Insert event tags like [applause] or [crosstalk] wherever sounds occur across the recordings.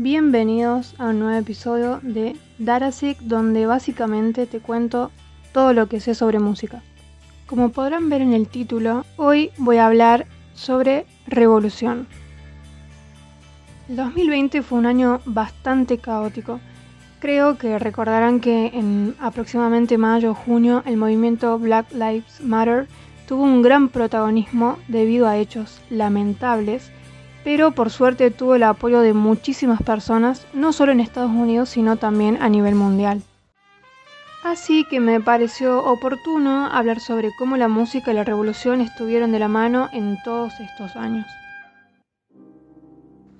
Bienvenidos a un nuevo episodio de Darasic donde básicamente te cuento todo lo que sé sobre música. Como podrán ver en el título, hoy voy a hablar sobre revolución. El 2020 fue un año bastante caótico. Creo que recordarán que en aproximadamente mayo o junio el movimiento Black Lives Matter tuvo un gran protagonismo debido a hechos lamentables pero por suerte tuvo el apoyo de muchísimas personas, no solo en Estados Unidos, sino también a nivel mundial. Así que me pareció oportuno hablar sobre cómo la música y la revolución estuvieron de la mano en todos estos años.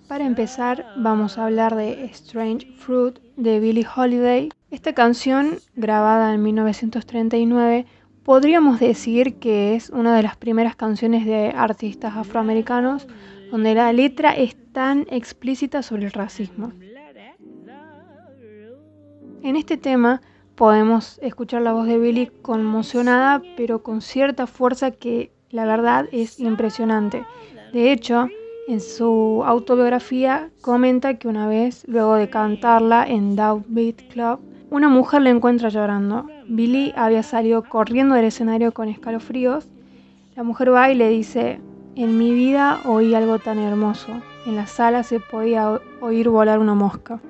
Para empezar, vamos a hablar de Strange Fruit de Billie Holiday. Esta canción, grabada en 1939, podríamos decir que es una de las primeras canciones de artistas afroamericanos donde la letra es tan explícita sobre el racismo. En este tema podemos escuchar la voz de Billy conmocionada, pero con cierta fuerza que la verdad es impresionante. De hecho, en su autobiografía comenta que una vez, luego de cantarla en Beat Club, una mujer le encuentra llorando. Billy había salido corriendo del escenario con escalofríos. La mujer va y le dice, en mi vida oí algo tan hermoso. En la sala se podía oír volar una mosca.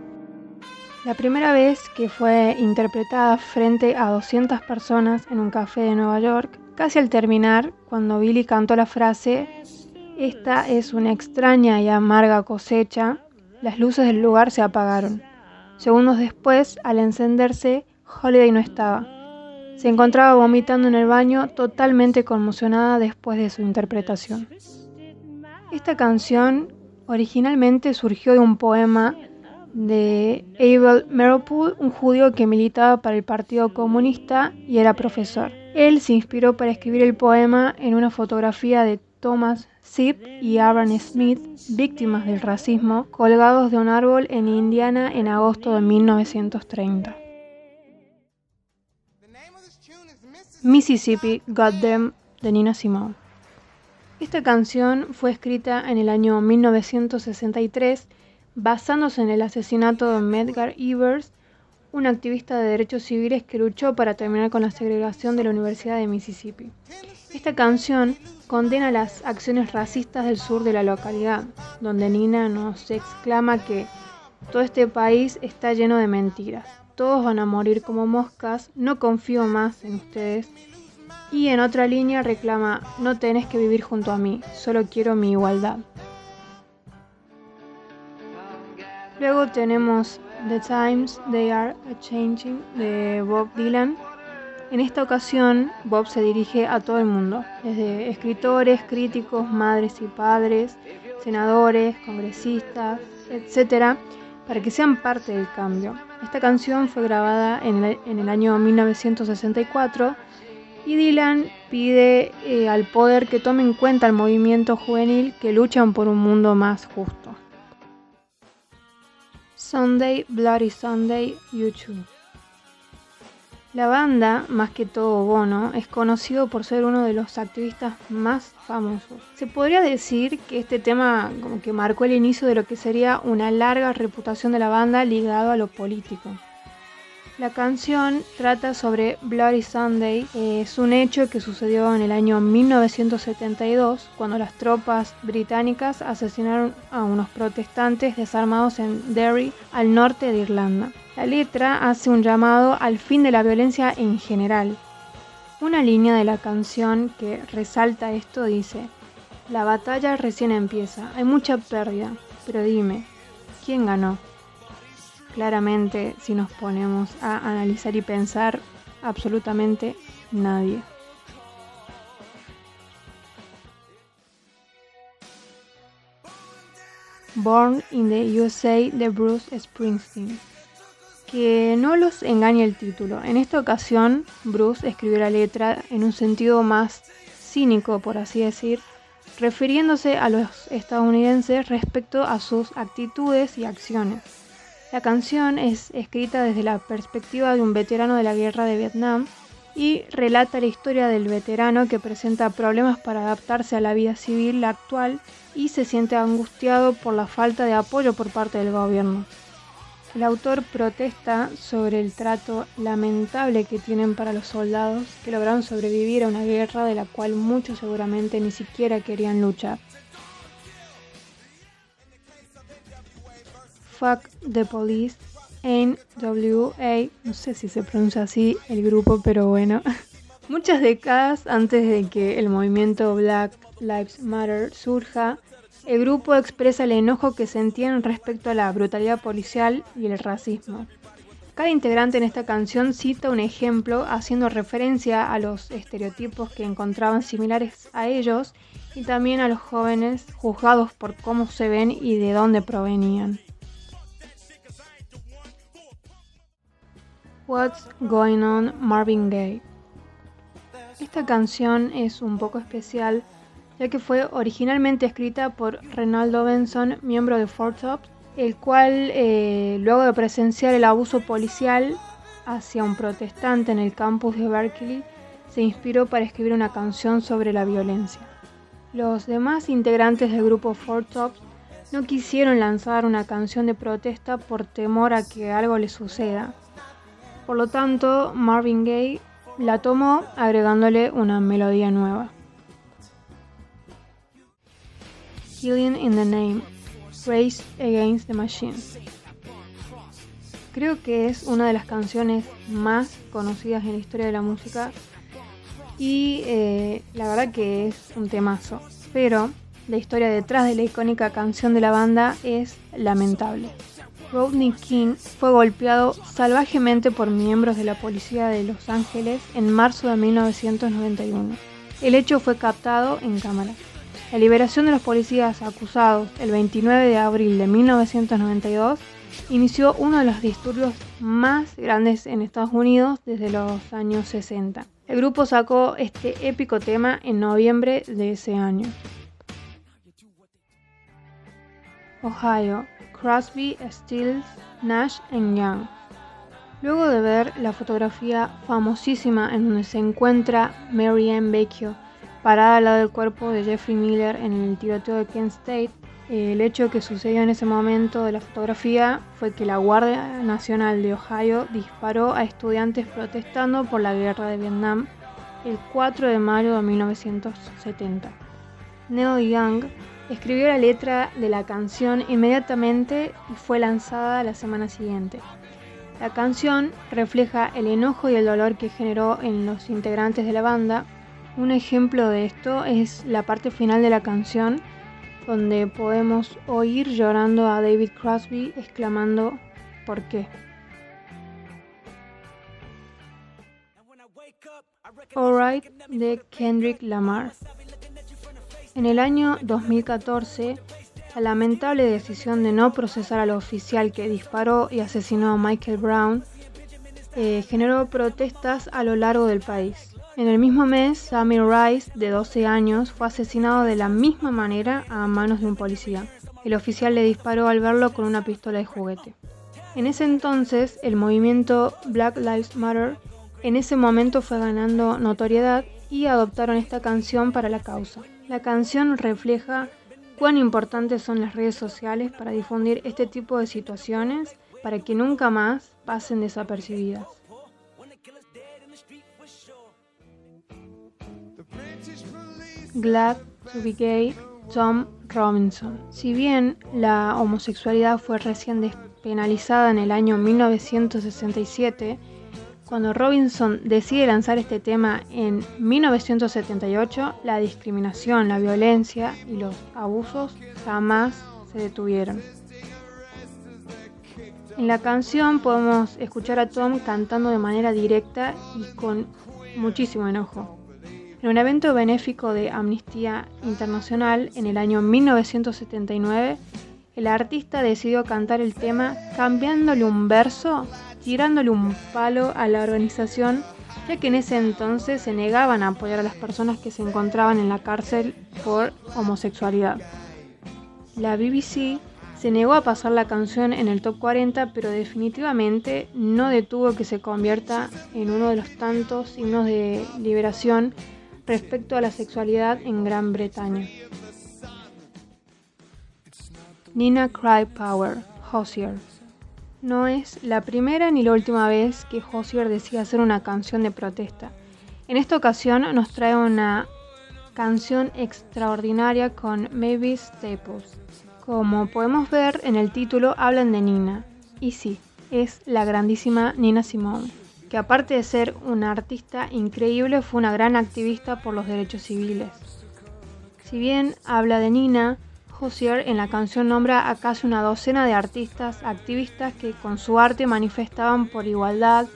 La primera vez que fue interpretada frente a 200 personas en un café de Nueva York, casi al terminar, cuando Billy cantó la frase, esta es una extraña y amarga cosecha, las luces del lugar se apagaron. Segundos después, al encenderse, Holiday no estaba. Se encontraba vomitando en el baño, totalmente conmocionada después de su interpretación. Esta canción originalmente surgió de un poema de Abel Meropool, un judío que militaba para el Partido Comunista y era profesor. Él se inspiró para escribir el poema en una fotografía de Thomas Zip y Aaron Smith, víctimas del racismo, colgados de un árbol en Indiana en agosto de 1930. Mississippi Goddamn de Nina Simone. Esta canción fue escrita en el año 1963 basándose en el asesinato de Medgar Evers, un activista de derechos civiles que luchó para terminar con la segregación de la Universidad de Mississippi. Esta canción condena las acciones racistas del sur de la localidad, donde Nina nos exclama que todo este país está lleno de mentiras todos van a morir como moscas, no confío más en ustedes. Y en otra línea reclama, no tenés que vivir junto a mí, solo quiero mi igualdad. Luego tenemos The Times They Are a Changing de Bob Dylan. En esta ocasión, Bob se dirige a todo el mundo, desde escritores, críticos, madres y padres, senadores, congresistas, etc., para que sean parte del cambio. Esta canción fue grabada en el, año 1964 y Dylan pide eh, al poder que tome en cuenta el movimiento juvenil que luchan por un mundo más justo. Sunday, Bloody Sunday, YouTube. La banda, más que todo Bono, es conocido por ser uno de los activistas más famosos. Se podría decir que este tema como que marcó el inicio de lo que sería una larga reputación de la banda ligado a lo político. La canción trata sobre Bloody Sunday. es un hecho que sucedió en el año 1972 cuando las tropas británicas asesinaron a unos protestantes desarmados en Derry, al norte de Irlanda. La letra hace un llamado al fin de la violencia en general. Una línea de la canción que resalta esto dice, la batalla recién empieza, hay mucha pérdida, pero dime, ¿quién ganó? Claramente, si nos ponemos a analizar y pensar, absolutamente nadie. Born in the USA de Bruce Springsteen que no los engañe el título. En esta ocasión, Bruce escribió la letra en un sentido más cínico, por así decir, refiriéndose a los estadounidenses respecto a sus actitudes y acciones. La canción es escrita desde la perspectiva de un veterano de la guerra de Vietnam y relata la historia del veterano que presenta problemas para adaptarse a la vida civil actual y se siente angustiado por la falta de apoyo por parte del gobierno. El autor protesta sobre el trato lamentable que tienen para los soldados que lograron sobrevivir a una guerra de la cual muchos seguramente ni siquiera querían luchar. Fuck the Police, NWA, no sé si se pronuncia así el grupo, pero bueno. [laughs] Muchas décadas antes de que el movimiento Black Lives Matter surja, el grupo expresa el enojo que sentían respecto a la brutalidad policial y el racismo. Cada integrante en esta canción cita un ejemplo haciendo referencia a los estereotipos que encontraban similares a ellos y también a los jóvenes juzgados por cómo se ven y de dónde provenían. What's Going On Marvin Gaye. Esta canción es un poco especial ya que fue originalmente escrita por Renaldo Benson, miembro de Four Tops, el cual, eh, luego de presenciar el abuso policial hacia un protestante en el campus de Berkeley, se inspiró para escribir una canción sobre la violencia. Los demás integrantes del grupo Four Tops no quisieron lanzar una canción de protesta por temor a que algo les suceda. Por lo tanto, Marvin Gaye la tomó agregándole una melodía nueva. Killing in the Name, Race Against the Machine. Creo que es una de las canciones más conocidas en la historia de la música y eh, la verdad que es un temazo, pero la historia detrás de la icónica canción de la banda es lamentable. Rodney King fue golpeado salvajemente por miembros de la policía de Los Ángeles en marzo de 1991. El hecho fue captado en cámara. La liberación de los policías acusados el 29 de abril de 1992 inició uno de los disturbios más grandes en Estados Unidos desde los años 60. El grupo sacó este épico tema en noviembre de ese año. Ohio, Crosby, Stills, Nash Young. Luego de ver la fotografía famosísima en donde se encuentra Mary Ann Baker parada al lado del cuerpo de Jeffrey Miller en el tiroteo de Kent State. El hecho que sucedió en ese momento de la fotografía fue que la Guardia Nacional de Ohio disparó a estudiantes protestando por la guerra de Vietnam el 4 de mayo de 1970. Neil Young escribió la letra de la canción inmediatamente y fue lanzada la semana siguiente. La canción refleja el enojo y el dolor que generó en los integrantes de la banda un ejemplo de esto es la parte final de la canción, donde podemos oír llorando a David Crosby exclamando ¿por qué? Alright de Kendrick Lamar. En el año 2014, la lamentable decisión de no procesar al oficial que disparó y asesinó a Michael Brown eh, generó protestas a lo largo del país. En el mismo mes, Samir Rice, de 12 años, fue asesinado de la misma manera a manos de un policía. El oficial le disparó al verlo con una pistola de juguete. En ese entonces, el movimiento Black Lives Matter en ese momento fue ganando notoriedad y adoptaron esta canción para la causa. La canción refleja cuán importantes son las redes sociales para difundir este tipo de situaciones para que nunca más pasen desapercibidas. Glad to be Gay, Tom Robinson. Si bien la homosexualidad fue recién despenalizada en el año 1967, cuando Robinson decide lanzar este tema en 1978, la discriminación, la violencia y los abusos jamás se detuvieron. En la canción podemos escuchar a Tom cantando de manera directa y con muchísimo enojo. En un evento benéfico de Amnistía Internacional en el año 1979, el artista decidió cantar el tema cambiándole un verso, tirándole un palo a la organización, ya que en ese entonces se negaban a apoyar a las personas que se encontraban en la cárcel por homosexualidad. La BBC Se negó a pasar la canción en el top 40, pero definitivamente no detuvo que se convierta en uno de los tantos himnos de liberación respecto a la sexualidad en Gran Bretaña. Nina Cry Power, Hozier. No es la primera ni la última vez que Hozier decide hacer una canción de protesta. En esta ocasión nos trae una canción extraordinaria con Mavis Staples. Como podemos ver en el título hablan de Nina. Y sí, es la grandísima Nina Simone, que aparte de ser una artista increíble fue una gran activista por los derechos civiles. Si bien habla de Nina, Josier en la canción nombra a casi una docena de artistas activistas que con su arte manifestaban por igualdad,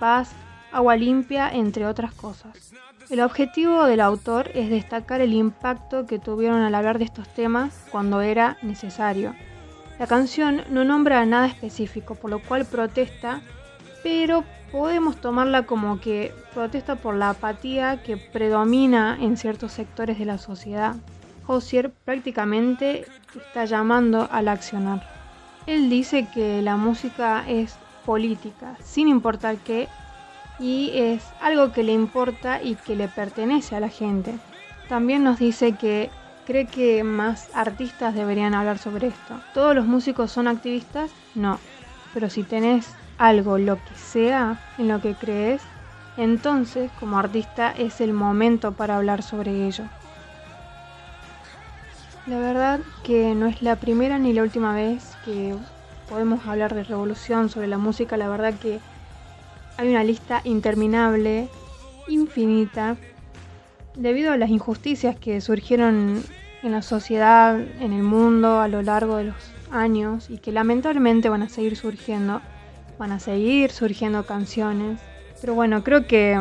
paz, agua limpia, entre otras cosas. El objetivo del autor es destacar el impacto que tuvieron al hablar de estos temas cuando era necesario. La canción no nombra nada específico, por lo cual protesta, pero podemos tomarla como que protesta por la apatía que predomina en ciertos sectores de la sociedad. Hosier prácticamente está llamando al accionar. Él dice que la música es política, sin importar qué, y es algo que le importa y que le pertenece a la gente. También nos dice que cree que más artistas deberían hablar sobre esto. ¿Todos los músicos son activistas? No. Pero si tenés algo, lo que sea, en lo que crees, entonces como artista es el momento para hablar sobre ello. La verdad que no es la primera ni la última vez que podemos hablar de revolución sobre la música. La verdad que hay una lista interminable, infinita, debido a las injusticias que surgieron en la sociedad, en el mundo a lo largo de los años y que lamentablemente van a seguir surgiendo, van a seguir surgiendo canciones. Pero bueno, creo que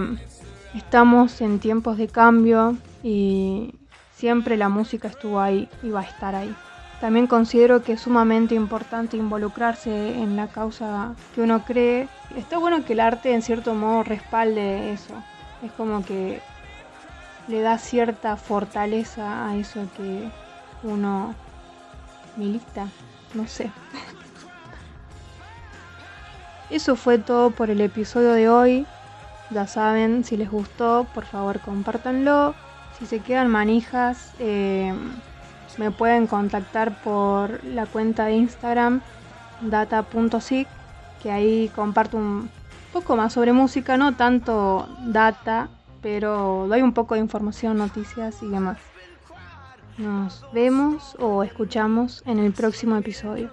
estamos en tiempos de cambio y siempre la música estuvo ahí y va a estar ahí. También considero que es sumamente importante involucrarse en la causa que uno cree. Está bueno que el arte en cierto modo respalde eso. Es como que le da cierta fortaleza a eso que uno milita. No sé. [laughs] Eso fue todo por el episodio de hoy. Ya saben, si les gustó, por favor compártanlo. Si se quedan manijas, eh, me pueden contactar por la cuenta de Instagram data.sig, que ahí comparto un poco más sobre música, no tanto data, pero doy un poco de información, noticias y demás. Nos vemos o escuchamos en el próximo episodio.